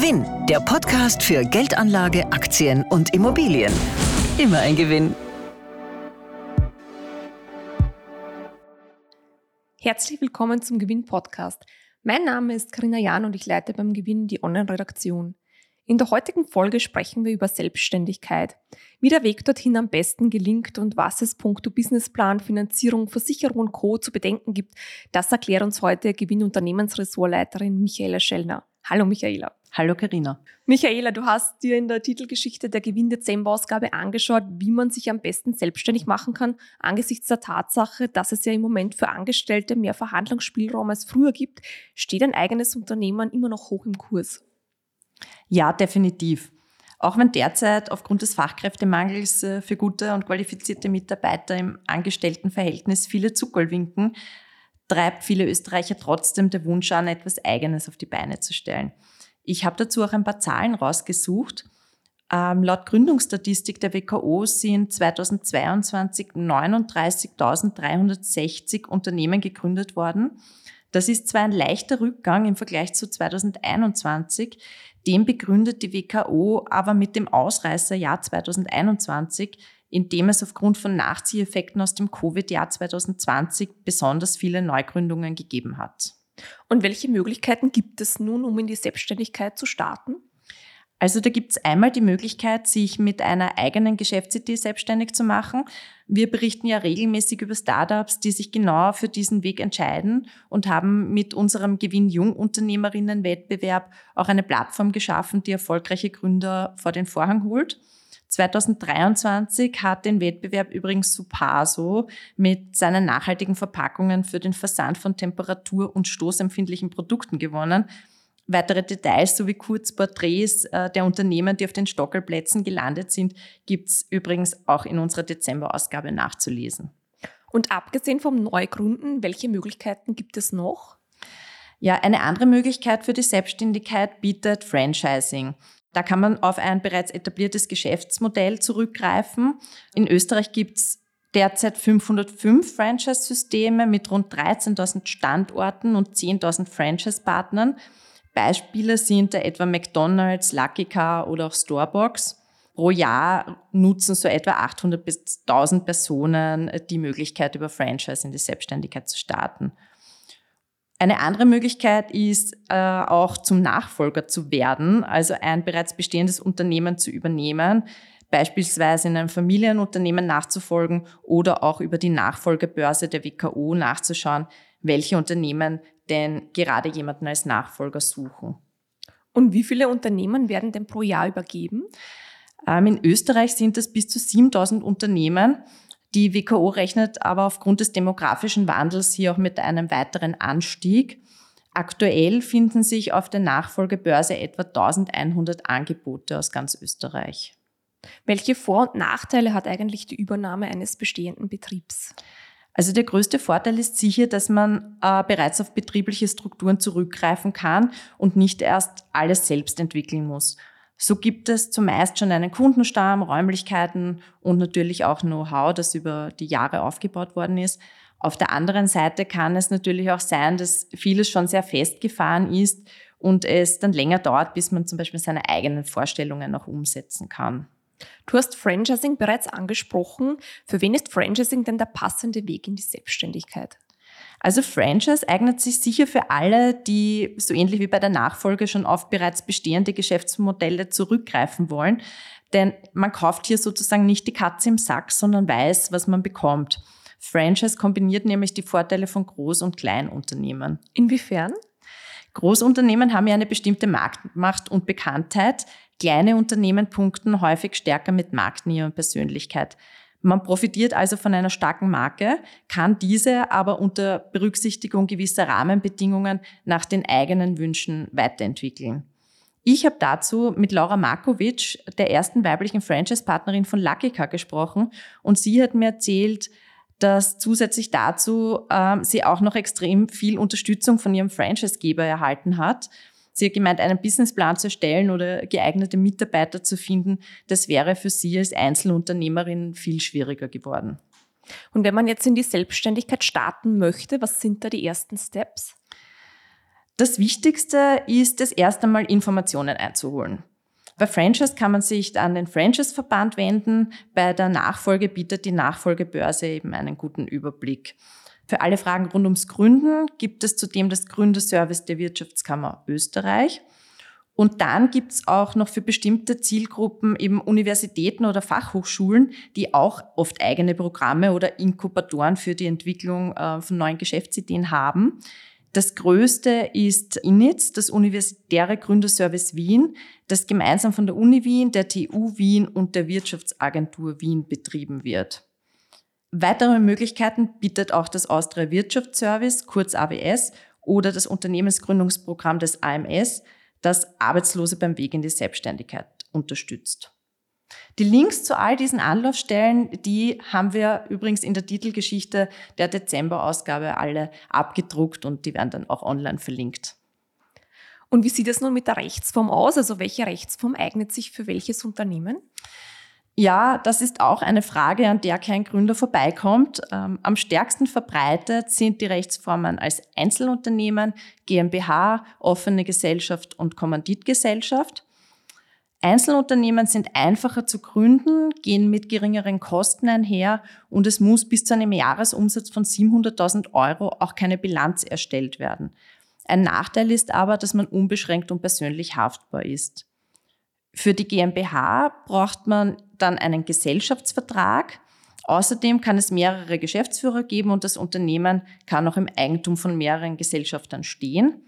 Gewinn, der Podcast für Geldanlage, Aktien und Immobilien. Immer ein Gewinn. Herzlich willkommen zum Gewinn-Podcast. Mein Name ist Karina Jahn und ich leite beim Gewinn die Online-Redaktion. In der heutigen Folge sprechen wir über Selbstständigkeit, wie der Weg dorthin am besten gelingt und was es puncto Businessplan, Finanzierung, Versicherung und Co. zu bedenken gibt. Das erklärt uns heute Gewinn-Unternehmensressortleiterin Michaela Schellner. Hallo Michaela. Hallo Karina. Michaela, du hast dir in der Titelgeschichte der Gewinn-Dezember-Ausgabe angeschaut, wie man sich am besten selbstständig machen kann, angesichts der Tatsache, dass es ja im Moment für Angestellte mehr Verhandlungsspielraum als früher gibt, steht ein eigenes Unternehmen immer noch hoch im Kurs. Ja, definitiv. Auch wenn derzeit aufgrund des Fachkräftemangels äh, für gute und qualifizierte Mitarbeiter im Angestelltenverhältnis viele Zuckerl winken, treibt viele Österreicher trotzdem der Wunsch an, etwas Eigenes auf die Beine zu stellen. Ich habe dazu auch ein paar Zahlen rausgesucht. Ähm, laut Gründungsstatistik der WKO sind 2022 39.360 Unternehmen gegründet worden. Das ist zwar ein leichter Rückgang im Vergleich zu 2021, dem begründet die WKO aber mit dem Ausreißerjahr 2021, in dem es aufgrund von Nachzieheffekten aus dem Covid-Jahr 2020 besonders viele Neugründungen gegeben hat. Und welche Möglichkeiten gibt es nun, um in die Selbstständigkeit zu starten? Also da gibt es einmal die Möglichkeit, sich mit einer eigenen Geschäftsidee selbstständig zu machen. Wir berichten ja regelmäßig über Startups, die sich genau für diesen Weg entscheiden und haben mit unserem Gewinn Jungunternehmerinnen-Wettbewerb auch eine Plattform geschaffen, die erfolgreiche Gründer vor den Vorhang holt. 2023 hat den Wettbewerb übrigens Supaso mit seinen nachhaltigen Verpackungen für den Versand von temperatur- und stoßempfindlichen Produkten gewonnen. Weitere Details sowie Kurzporträts äh, der Unternehmen, die auf den Stockelplätzen gelandet sind, gibt's übrigens auch in unserer Dezemberausgabe nachzulesen. Und abgesehen vom Neugründen, welche Möglichkeiten gibt es noch? Ja, eine andere Möglichkeit für die Selbstständigkeit bietet Franchising. Da kann man auf ein bereits etabliertes Geschäftsmodell zurückgreifen. In Österreich gibt's derzeit 505 Franchise-Systeme mit rund 13.000 Standorten und 10.000 Franchise-Partnern. Beispiele sind da etwa McDonald's, Lucky Car oder auch Starbucks. Pro Jahr nutzen so etwa 800 bis 1000 Personen die Möglichkeit, über Franchise in die Selbstständigkeit zu starten. Eine andere Möglichkeit ist äh, auch zum Nachfolger zu werden, also ein bereits bestehendes Unternehmen zu übernehmen, beispielsweise in einem Familienunternehmen nachzufolgen oder auch über die Nachfolgebörse der WKO nachzuschauen, welche Unternehmen denn gerade jemanden als Nachfolger suchen. Und wie viele Unternehmen werden denn pro Jahr übergeben? Ähm, in Österreich sind es bis zu 7000 Unternehmen. Die WKO rechnet aber aufgrund des demografischen Wandels hier auch mit einem weiteren Anstieg. Aktuell finden sich auf der Nachfolgebörse etwa 1100 Angebote aus ganz Österreich. Welche Vor- und Nachteile hat eigentlich die Übernahme eines bestehenden Betriebs? Also der größte Vorteil ist sicher, dass man äh, bereits auf betriebliche Strukturen zurückgreifen kann und nicht erst alles selbst entwickeln muss. So gibt es zumeist schon einen Kundenstamm, Räumlichkeiten und natürlich auch Know-how, das über die Jahre aufgebaut worden ist. Auf der anderen Seite kann es natürlich auch sein, dass vieles schon sehr festgefahren ist und es dann länger dauert, bis man zum Beispiel seine eigenen Vorstellungen noch umsetzen kann. Du hast Franchising bereits angesprochen. Für wen ist Franchising denn der passende Weg in die Selbstständigkeit? Also Franchise eignet sich sicher für alle, die so ähnlich wie bei der Nachfolge schon auf bereits bestehende Geschäftsmodelle zurückgreifen wollen. Denn man kauft hier sozusagen nicht die Katze im Sack, sondern weiß, was man bekommt. Franchise kombiniert nämlich die Vorteile von Groß- und Kleinunternehmen. Inwiefern? Großunternehmen haben ja eine bestimmte Marktmacht und Bekanntheit. Kleine Unternehmen punkten häufig stärker mit Marktnähe und Persönlichkeit. Man profitiert also von einer starken Marke, kann diese aber unter Berücksichtigung gewisser Rahmenbedingungen nach den eigenen Wünschen weiterentwickeln. Ich habe dazu mit Laura Markovic, der ersten weiblichen Franchise-Partnerin von Lucky Car, gesprochen und sie hat mir erzählt, dass zusätzlich dazu äh, sie auch noch extrem viel Unterstützung von ihrem Franchisegeber erhalten hat Sie hat gemeint, einen Businessplan zu erstellen oder geeignete Mitarbeiter zu finden, das wäre für sie als Einzelunternehmerin viel schwieriger geworden. Und wenn man jetzt in die Selbstständigkeit starten möchte, was sind da die ersten Steps? Das Wichtigste ist es erst einmal Informationen einzuholen. Bei Franchise kann man sich an den Franchise-Verband wenden. Bei der Nachfolge bietet die Nachfolgebörse eben einen guten Überblick. Für alle Fragen rund ums Gründen gibt es zudem das Gründerservice der Wirtschaftskammer Österreich. Und dann gibt es auch noch für bestimmte Zielgruppen eben Universitäten oder Fachhochschulen, die auch oft eigene Programme oder Inkubatoren für die Entwicklung äh, von neuen Geschäftsideen haben. Das größte ist INITS, das Universitäre Gründerservice Wien, das gemeinsam von der Uni Wien, der TU Wien und der Wirtschaftsagentur Wien betrieben wird. Weitere Möglichkeiten bietet auch das Austria Wirtschaftsservice, kurz AWS, oder das Unternehmensgründungsprogramm des AMS, das Arbeitslose beim Weg in die Selbstständigkeit unterstützt. Die Links zu all diesen Anlaufstellen, die haben wir übrigens in der Titelgeschichte der Dezemberausgabe alle abgedruckt und die werden dann auch online verlinkt. Und wie sieht es nun mit der Rechtsform aus? Also welche Rechtsform eignet sich für welches Unternehmen? Ja, das ist auch eine Frage, an der kein Gründer vorbeikommt. Ähm, am stärksten verbreitet sind die Rechtsformen als Einzelunternehmen, GmbH, offene Gesellschaft und Kommanditgesellschaft. Einzelunternehmen sind einfacher zu gründen, gehen mit geringeren Kosten einher und es muss bis zu einem Jahresumsatz von 700.000 Euro auch keine Bilanz erstellt werden. Ein Nachteil ist aber, dass man unbeschränkt und persönlich haftbar ist. Für die GmbH braucht man dann einen Gesellschaftsvertrag. Außerdem kann es mehrere Geschäftsführer geben und das Unternehmen kann auch im Eigentum von mehreren Gesellschaftern stehen.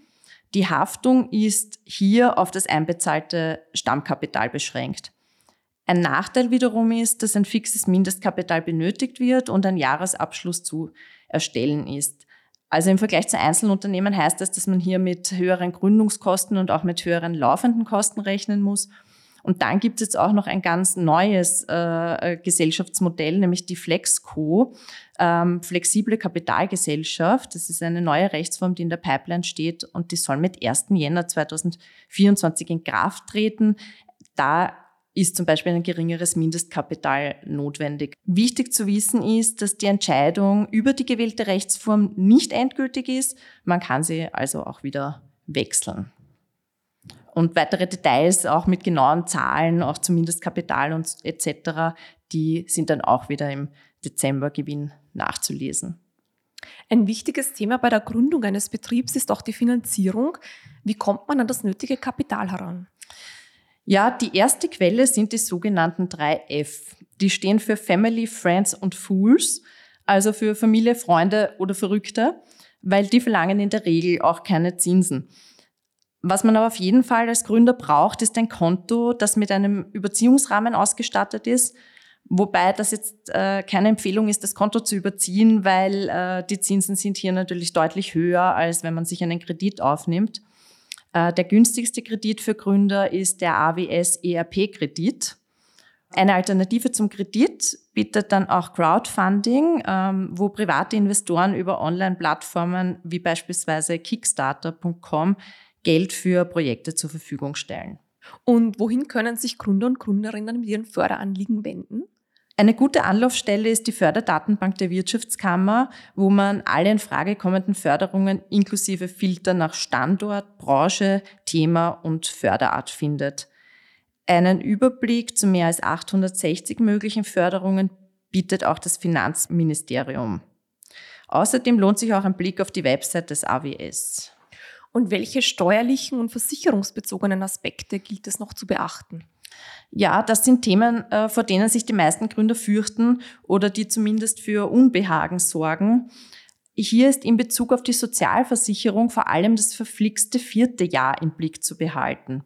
Die Haftung ist hier auf das einbezahlte Stammkapital beschränkt. Ein Nachteil wiederum ist, dass ein fixes Mindestkapital benötigt wird und ein Jahresabschluss zu erstellen ist. Also im Vergleich zu Einzelunternehmen heißt das, dass man hier mit höheren Gründungskosten und auch mit höheren laufenden Kosten rechnen muss. Und dann gibt es jetzt auch noch ein ganz neues äh, Gesellschaftsmodell, nämlich die Flexco, ähm, flexible Kapitalgesellschaft. Das ist eine neue Rechtsform, die in der Pipeline steht und die soll mit 1. Jänner 2024 in Kraft treten. Da ist zum Beispiel ein geringeres Mindestkapital notwendig. Wichtig zu wissen ist, dass die Entscheidung über die gewählte Rechtsform nicht endgültig ist. Man kann sie also auch wieder wechseln. Und weitere Details, auch mit genauen Zahlen, auch zumindest Kapital und etc., die sind dann auch wieder im Dezembergewinn nachzulesen. Ein wichtiges Thema bei der Gründung eines Betriebs ist auch die Finanzierung. Wie kommt man an das nötige Kapital heran? Ja, die erste Quelle sind die sogenannten drei F. Die stehen für Family, Friends und Fools, also für Familie, Freunde oder Verrückte, weil die verlangen in der Regel auch keine Zinsen. Was man aber auf jeden Fall als Gründer braucht, ist ein Konto, das mit einem Überziehungsrahmen ausgestattet ist. Wobei das jetzt äh, keine Empfehlung ist, das Konto zu überziehen, weil äh, die Zinsen sind hier natürlich deutlich höher, als wenn man sich einen Kredit aufnimmt. Äh, der günstigste Kredit für Gründer ist der AWS ERP-Kredit. Eine Alternative zum Kredit bietet dann auch Crowdfunding, ähm, wo private Investoren über Online-Plattformen wie beispielsweise Kickstarter.com Geld für Projekte zur Verfügung stellen. Und wohin können sich Gründer und Gründerinnen mit ihren Förderanliegen wenden? Eine gute Anlaufstelle ist die Förderdatenbank der Wirtschaftskammer, wo man alle in Frage kommenden Förderungen inklusive Filter nach Standort, Branche, Thema und Förderart findet. Einen Überblick zu mehr als 860 möglichen Förderungen bietet auch das Finanzministerium. Außerdem lohnt sich auch ein Blick auf die Website des AWS. Und welche steuerlichen und versicherungsbezogenen Aspekte gilt es noch zu beachten? Ja, das sind Themen, äh, vor denen sich die meisten Gründer fürchten oder die zumindest für Unbehagen sorgen. Hier ist in Bezug auf die Sozialversicherung vor allem das verflixte vierte Jahr im Blick zu behalten.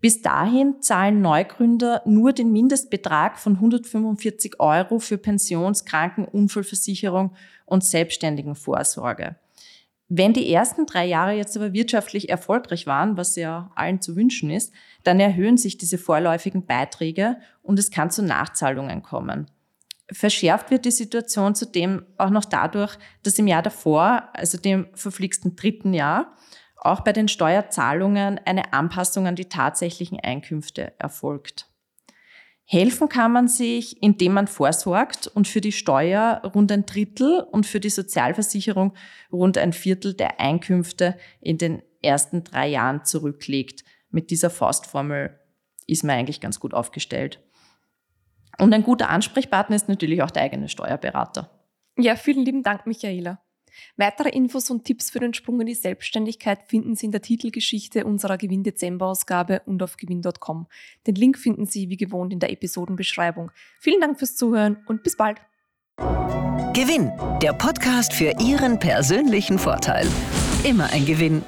Bis dahin zahlen Neugründer nur den Mindestbetrag von 145 Euro für Pensions-, Kranken-, Unfallversicherung und Selbstständigenvorsorge. Wenn die ersten drei Jahre jetzt aber wirtschaftlich erfolgreich waren, was ja allen zu wünschen ist, dann erhöhen sich diese vorläufigen Beiträge und es kann zu Nachzahlungen kommen. Verschärft wird die Situation zudem auch noch dadurch, dass im Jahr davor, also dem verflixten dritten Jahr, auch bei den Steuerzahlungen eine Anpassung an die tatsächlichen Einkünfte erfolgt. Helfen kann man sich, indem man vorsorgt und für die Steuer rund ein Drittel und für die Sozialversicherung rund ein Viertel der Einkünfte in den ersten drei Jahren zurücklegt. Mit dieser Faustformel ist man eigentlich ganz gut aufgestellt. Und ein guter Ansprechpartner ist natürlich auch der eigene Steuerberater. Ja, vielen lieben Dank, Michaela. Weitere Infos und Tipps für den Sprung in die Selbstständigkeit finden Sie in der Titelgeschichte unserer Gewinn-Dezember-Ausgabe und auf gewinn.com. Den Link finden Sie wie gewohnt in der Episodenbeschreibung. Vielen Dank fürs Zuhören und bis bald. Gewinn, der Podcast für Ihren persönlichen Vorteil. Immer ein Gewinn